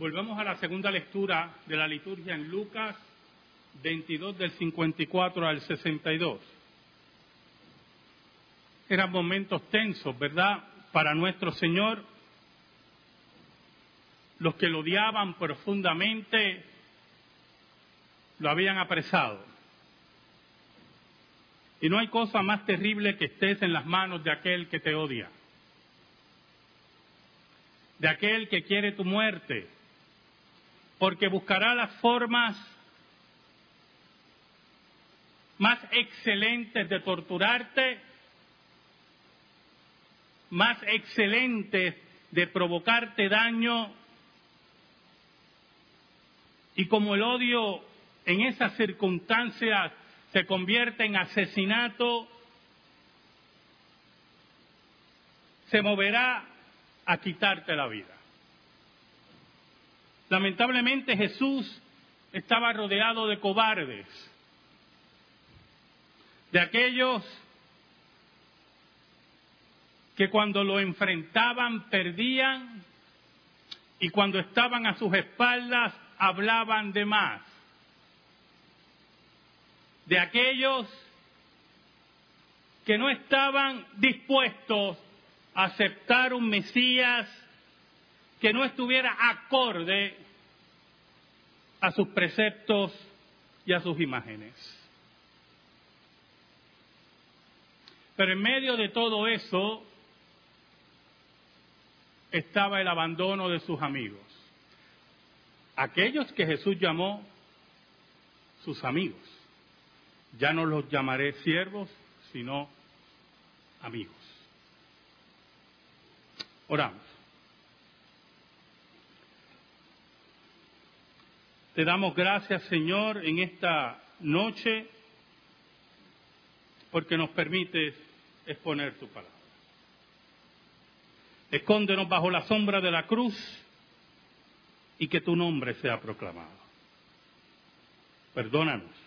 Volvemos a la segunda lectura de la liturgia en Lucas 22 del 54 al 62. Eran momentos tensos, ¿verdad? Para nuestro Señor. Los que lo odiaban profundamente lo habían apresado. Y no hay cosa más terrible que estés en las manos de aquel que te odia, de aquel que quiere tu muerte, porque buscará las formas más excelentes de torturarte, más excelentes de provocarte daño, y como el odio en esas circunstancias se convierte en asesinato, se moverá a quitarte la vida. Lamentablemente Jesús estaba rodeado de cobardes, de aquellos que cuando lo enfrentaban perdían y cuando estaban a sus espaldas hablaban de más. De aquellos que no estaban dispuestos a aceptar un Mesías que no estuviera acorde a sus preceptos y a sus imágenes. Pero en medio de todo eso estaba el abandono de sus amigos, aquellos que Jesús llamó sus amigos. Ya no los llamaré siervos, sino amigos. Oramos. Te damos gracias, Señor, en esta noche, porque nos permites exponer tu palabra. Escóndenos bajo la sombra de la cruz y que tu nombre sea proclamado. Perdónanos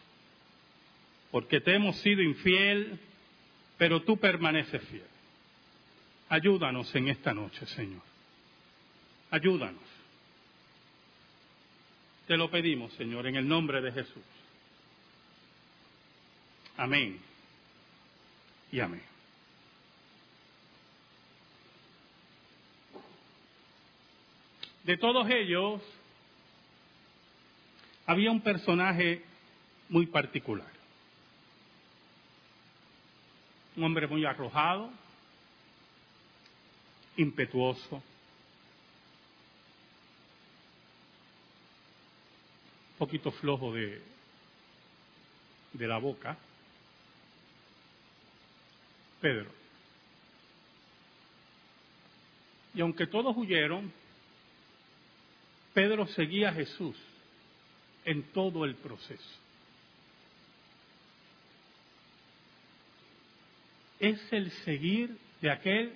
porque te hemos sido infiel, pero tú permaneces fiel. Ayúdanos en esta noche, Señor. Ayúdanos. Te lo pedimos, Señor, en el nombre de Jesús. Amén. Y amén. De todos ellos, había un personaje muy particular un hombre muy arrojado, impetuoso, poquito flojo de, de la boca, Pedro. Y aunque todos huyeron, Pedro seguía a Jesús en todo el proceso. es el seguir de aquel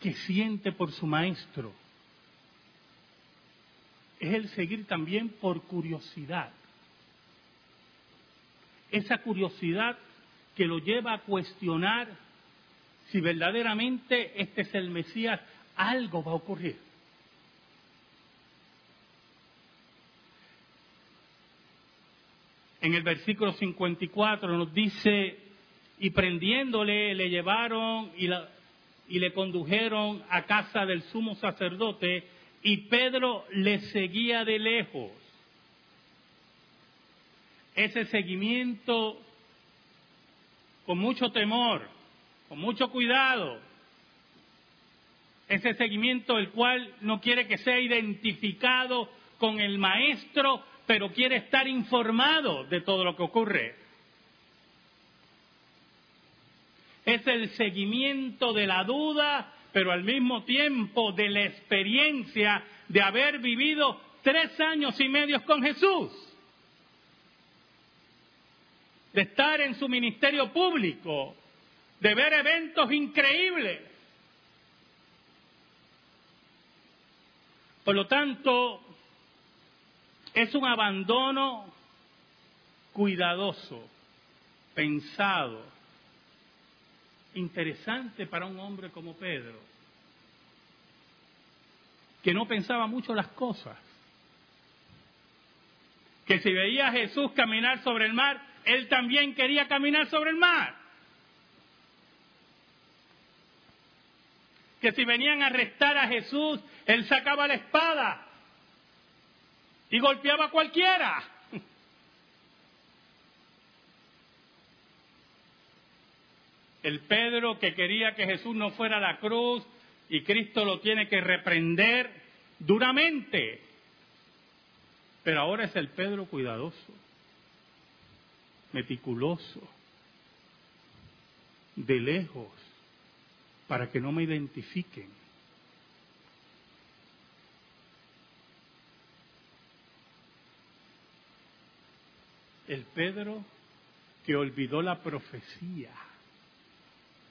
que siente por su maestro. Es el seguir también por curiosidad. Esa curiosidad que lo lleva a cuestionar si verdaderamente este es el Mesías, algo va a ocurrir. en el versículo 54 nos dice, y prendiéndole le llevaron y, y le condujeron a casa del sumo sacerdote y Pedro le seguía de lejos. Ese seguimiento con mucho temor, con mucho cuidado, ese seguimiento el cual no quiere que sea identificado con el maestro, pero quiere estar informado de todo lo que ocurre. Es el seguimiento de la duda, pero al mismo tiempo de la experiencia de haber vivido tres años y medio con Jesús, de estar en su ministerio público, de ver eventos increíbles. Por lo tanto, es un abandono cuidadoso, pensado, interesante para un hombre como Pedro, que no pensaba mucho las cosas. Que si veía a Jesús caminar sobre el mar, él también quería caminar sobre el mar. Que si venían a arrestar a Jesús, él sacaba la espada y golpeaba a cualquiera. El Pedro que quería que Jesús no fuera a la cruz y Cristo lo tiene que reprender duramente. Pero ahora es el Pedro cuidadoso, meticuloso, de lejos, para que no me identifiquen. El Pedro que olvidó la profecía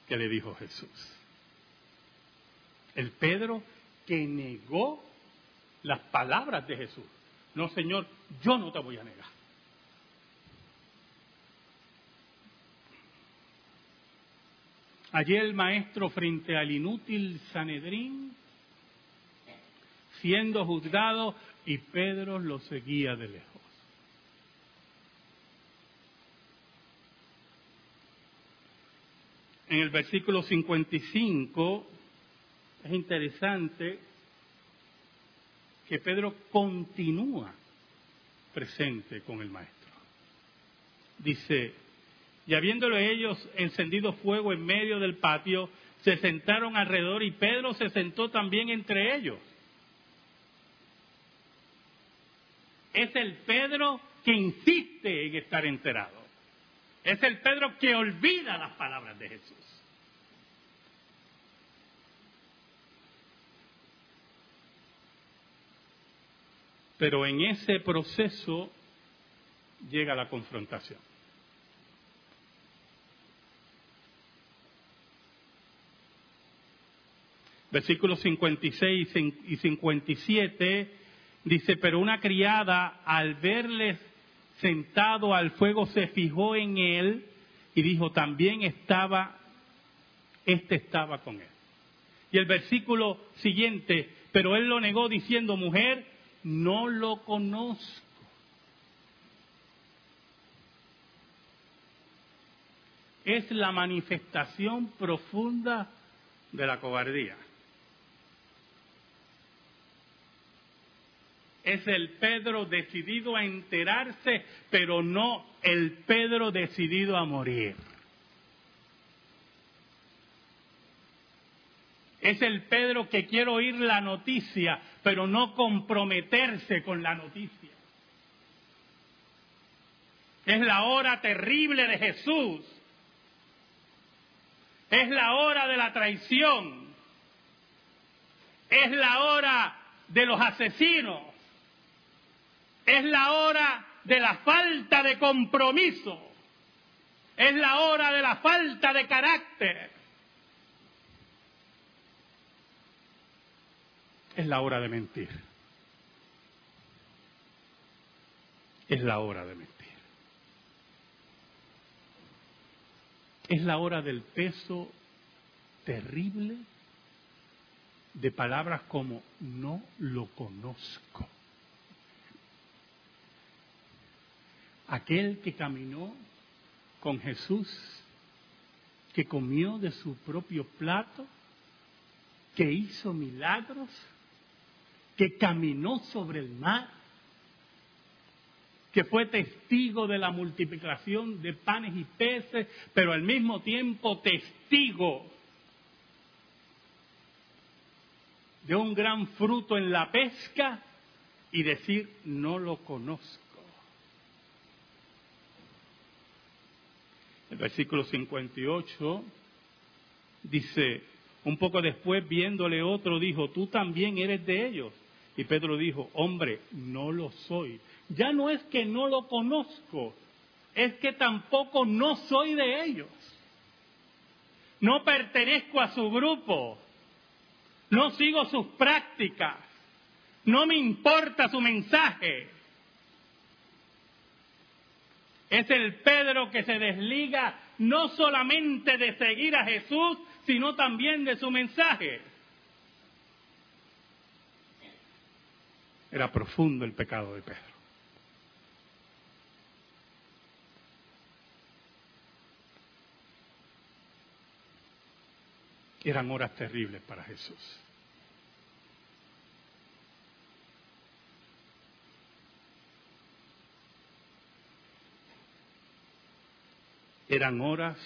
que le dijo Jesús. El Pedro que negó las palabras de Jesús. No, Señor, yo no te voy a negar. Allí el maestro frente al inútil Sanedrín, siendo juzgado, y Pedro lo seguía de lejos. En el versículo 55 es interesante que Pedro continúa presente con el maestro. Dice, y habiéndolo ellos encendido fuego en medio del patio, se sentaron alrededor y Pedro se sentó también entre ellos. Es el Pedro que insiste en estar enterado. Es el Pedro que olvida las palabras de Jesús. Pero en ese proceso llega la confrontación. Versículos 56 y 57 dice, pero una criada al verles sentado al fuego se fijó en él y dijo, también estaba, este estaba con él. Y el versículo siguiente, pero él lo negó diciendo, mujer, no lo conozco. Es la manifestación profunda de la cobardía. Es el Pedro decidido a enterarse, pero no el Pedro decidido a morir. Es el Pedro que quiere oír la noticia, pero no comprometerse con la noticia. Es la hora terrible de Jesús. Es la hora de la traición. Es la hora de los asesinos. Es la hora de la falta de compromiso. Es la hora de la falta de carácter. Es la hora de mentir. Es la hora de mentir. Es la hora del peso terrible de palabras como no lo conozco. Aquel que caminó con Jesús, que comió de su propio plato, que hizo milagros, que caminó sobre el mar, que fue testigo de la multiplicación de panes y peces, pero al mismo tiempo testigo de un gran fruto en la pesca y decir, no lo conozco. El versículo 58 dice, un poco después viéndole otro dijo, tú también eres de ellos. Y Pedro dijo, hombre, no lo soy. Ya no es que no lo conozco, es que tampoco no soy de ellos. No pertenezco a su grupo, no sigo sus prácticas, no me importa su mensaje. Es el Pedro que se desliga no solamente de seguir a Jesús, sino también de su mensaje. Era profundo el pecado de Pedro. Eran horas terribles para Jesús. Eran horas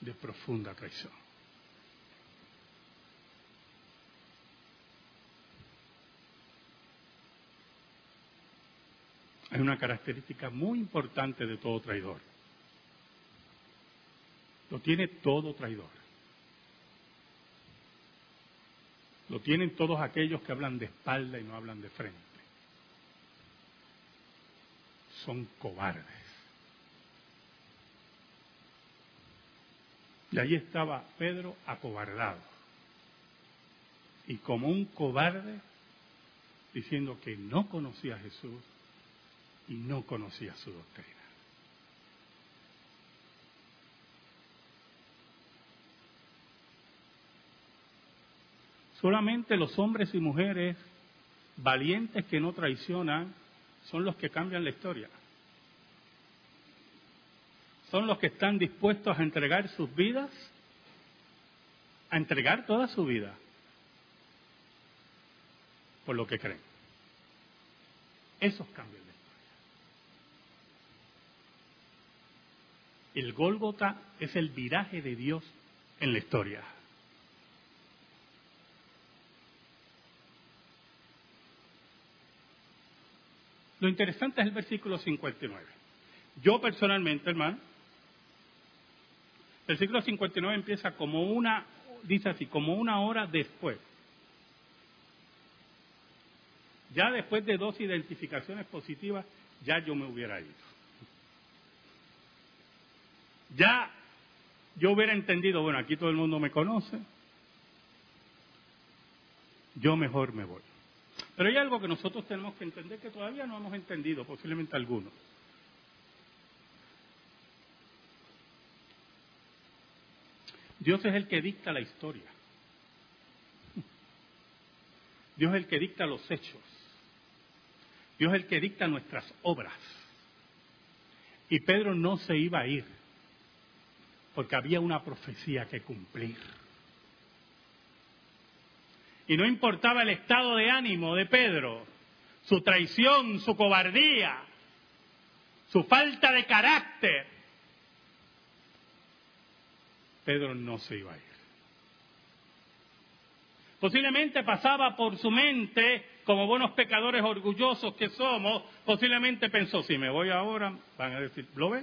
de profunda traición. Hay una característica muy importante de todo traidor. Lo tiene todo traidor. Lo tienen todos aquellos que hablan de espalda y no hablan de frente. Son cobardes. Y ahí estaba Pedro acobardado. Y como un cobarde, diciendo que no conocía a Jesús y no conocía su doctrina. Solamente los hombres y mujeres valientes que no traicionan son los que cambian la historia. Son los que están dispuestos a entregar sus vidas, a entregar toda su vida por lo que creen. Esos cambian la historia. El Gólgota es el viraje de Dios en la historia. Lo interesante es el versículo 59. Yo personalmente, hermano, el versículo 59 empieza como una, dice así, como una hora después. Ya después de dos identificaciones positivas, ya yo me hubiera ido. Ya yo hubiera entendido, bueno, aquí todo el mundo me conoce, yo mejor me voy. Pero hay algo que nosotros tenemos que entender que todavía no hemos entendido, posiblemente algunos. Dios es el que dicta la historia. Dios es el que dicta los hechos. Dios es el que dicta nuestras obras. Y Pedro no se iba a ir porque había una profecía que cumplir. Y no importaba el estado de ánimo de Pedro, su traición, su cobardía, su falta de carácter. Pedro no se iba a ir. Posiblemente pasaba por su mente, como buenos pecadores orgullosos que somos, posiblemente pensó, si me voy ahora, van a decir, ¿lo ve?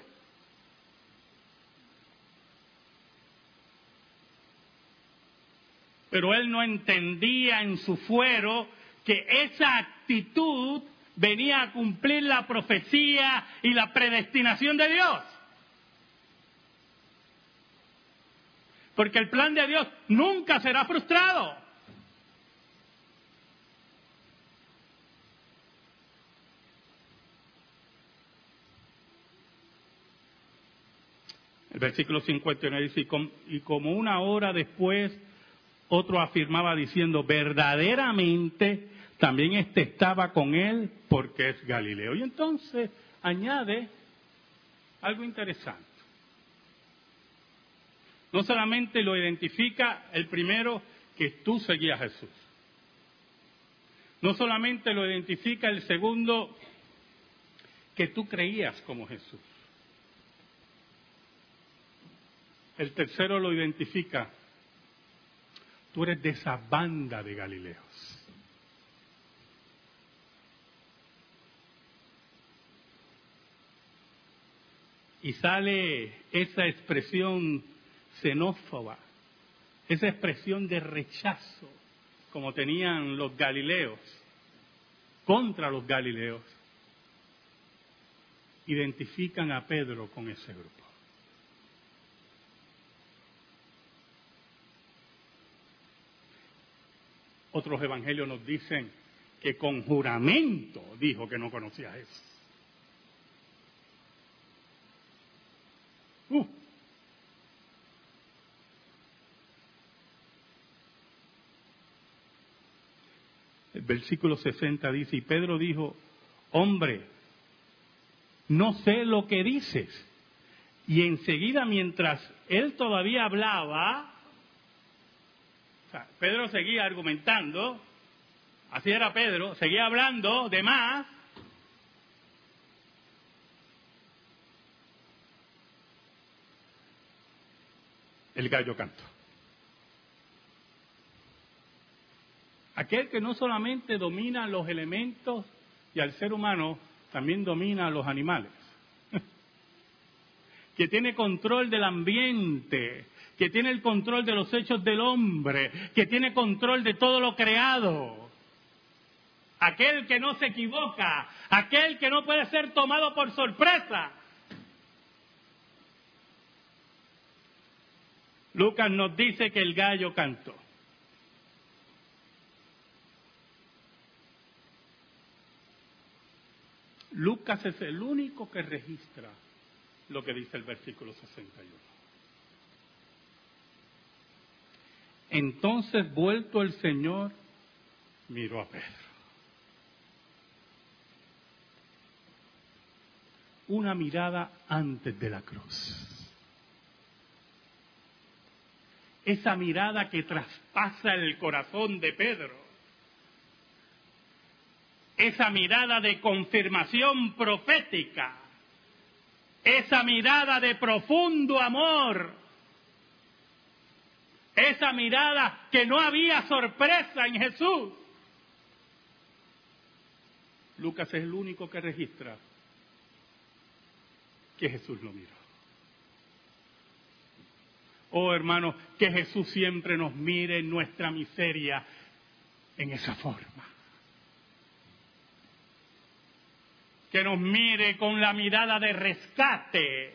pero él no entendía en su fuero que esa actitud venía a cumplir la profecía y la predestinación de Dios. Porque el plan de Dios nunca será frustrado. El versículo 59 dice, y como una hora después otro afirmaba diciendo, verdaderamente también este estaba con él porque es Galileo. Y entonces añade algo interesante. No solamente lo identifica el primero que tú seguías a Jesús. No solamente lo identifica el segundo que tú creías como Jesús. El tercero lo identifica Tú eres de esa banda de Galileos. Y sale esa expresión xenófoba, esa expresión de rechazo, como tenían los Galileos, contra los Galileos. Identifican a Pedro con ese grupo. Otros evangelios nos dicen que con juramento dijo que no conocía a Jesús. Uh. Versículo 60 dice, y Pedro dijo, hombre, no sé lo que dices. Y enseguida, mientras él todavía hablaba, Pedro seguía argumentando, así era Pedro, seguía hablando de más, el gallo canto. Aquel que no solamente domina los elementos y al ser humano, también domina a los animales. que tiene control del ambiente, que tiene el control de los hechos del hombre, que tiene control de todo lo creado. Aquel que no se equivoca, aquel que no puede ser tomado por sorpresa. Lucas nos dice que el gallo cantó. Lucas es el único que registra lo que dice el versículo 61. Entonces, vuelto el Señor, miró a Pedro. Una mirada antes de la cruz. Esa mirada que traspasa el corazón de Pedro esa mirada de confirmación profética, esa mirada de profundo amor, esa mirada que no había sorpresa en Jesús. Lucas es el único que registra que Jesús lo miró. Oh hermanos, que Jesús siempre nos mire en nuestra miseria en esa forma. Que nos mire con la mirada de rescate,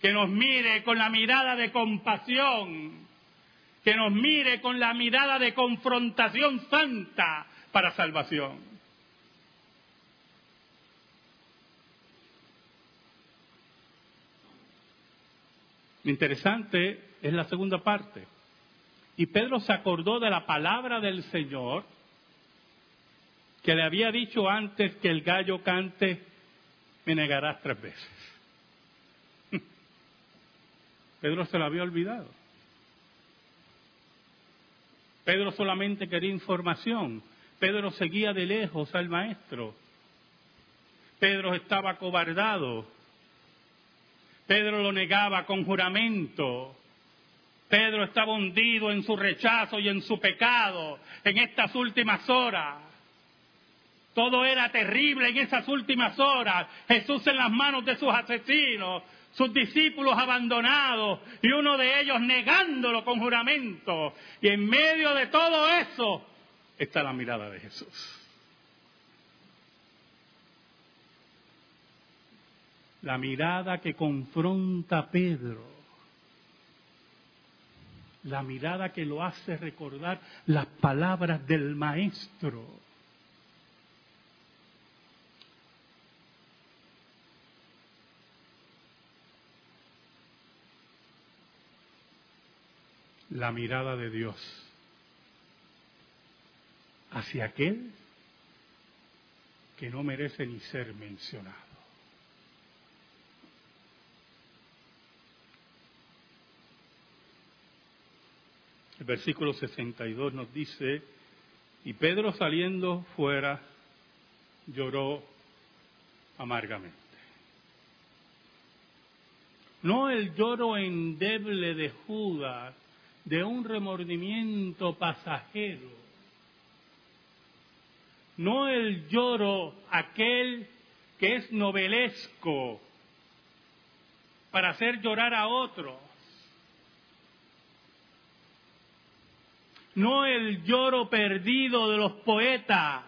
que nos mire con la mirada de compasión, que nos mire con la mirada de confrontación santa para salvación. Interesante es la segunda parte. Y Pedro se acordó de la palabra del Señor que le había dicho antes que el gallo cante, me negarás tres veces. Pedro se lo había olvidado. Pedro solamente quería información. Pedro seguía de lejos al maestro. Pedro estaba cobardado. Pedro lo negaba con juramento. Pedro estaba hundido en su rechazo y en su pecado en estas últimas horas. Todo era terrible en esas últimas horas. Jesús en las manos de sus asesinos, sus discípulos abandonados y uno de ellos negándolo con juramento. Y en medio de todo eso está la mirada de Jesús. La mirada que confronta a Pedro. La mirada que lo hace recordar las palabras del Maestro. La mirada de Dios hacia aquel que no merece ni ser mencionado. El versículo 62 nos dice, y Pedro saliendo fuera lloró amargamente. No el lloro endeble de Judas, de un remordimiento pasajero, no el lloro aquel que es novelesco para hacer llorar a otros, no el lloro perdido de los poetas,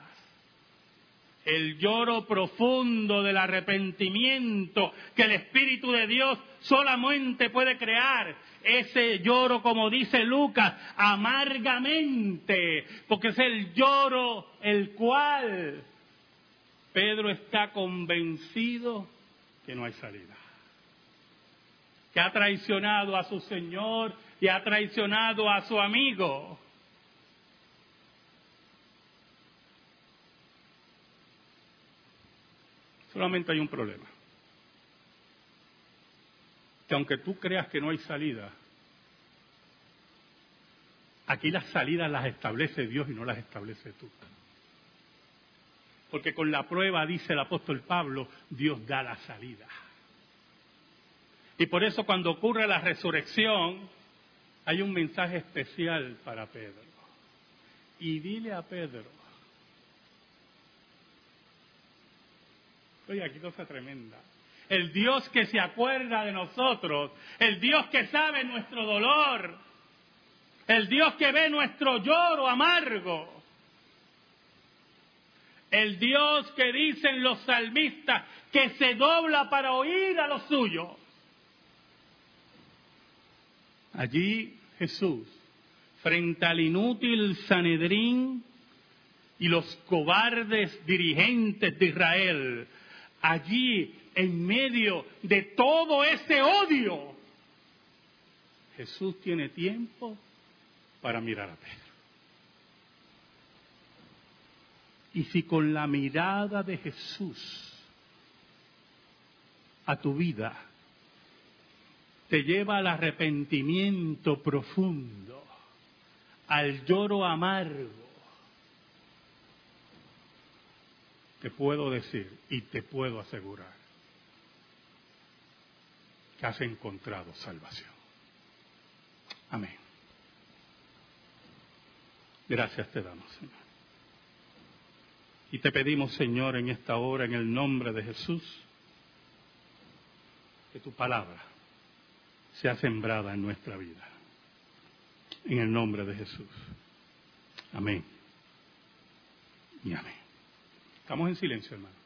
el lloro profundo del arrepentimiento que el Espíritu de Dios solamente puede crear ese lloro, como dice Lucas, amargamente, porque es el lloro el cual Pedro está convencido que no hay salida. Que ha traicionado a su Señor y ha traicionado a su amigo. Solamente hay un problema. Que aunque tú creas que no hay salida, aquí las salidas las establece Dios y no las establece tú. Porque con la prueba, dice el apóstol Pablo, Dios da la salida. Y por eso cuando ocurre la resurrección, hay un mensaje especial para Pedro. Y dile a Pedro, oye, aquí cosa tremenda. El Dios que se acuerda de nosotros, el Dios que sabe nuestro dolor, el Dios que ve nuestro lloro amargo, el Dios que dicen los salmistas que se dobla para oír a los suyos. Allí Jesús, frente al inútil Sanedrín y los cobardes dirigentes de Israel, allí en medio de todo ese odio, Jesús tiene tiempo para mirar a Pedro. Y si con la mirada de Jesús a tu vida te lleva al arrepentimiento profundo, al lloro amargo, te puedo decir y te puedo asegurar que has encontrado salvación. Amén. Gracias te damos, Señor. Y te pedimos, Señor, en esta hora, en el nombre de Jesús, que tu palabra sea sembrada en nuestra vida. En el nombre de Jesús. Amén. Y amén. Estamos en silencio, hermano.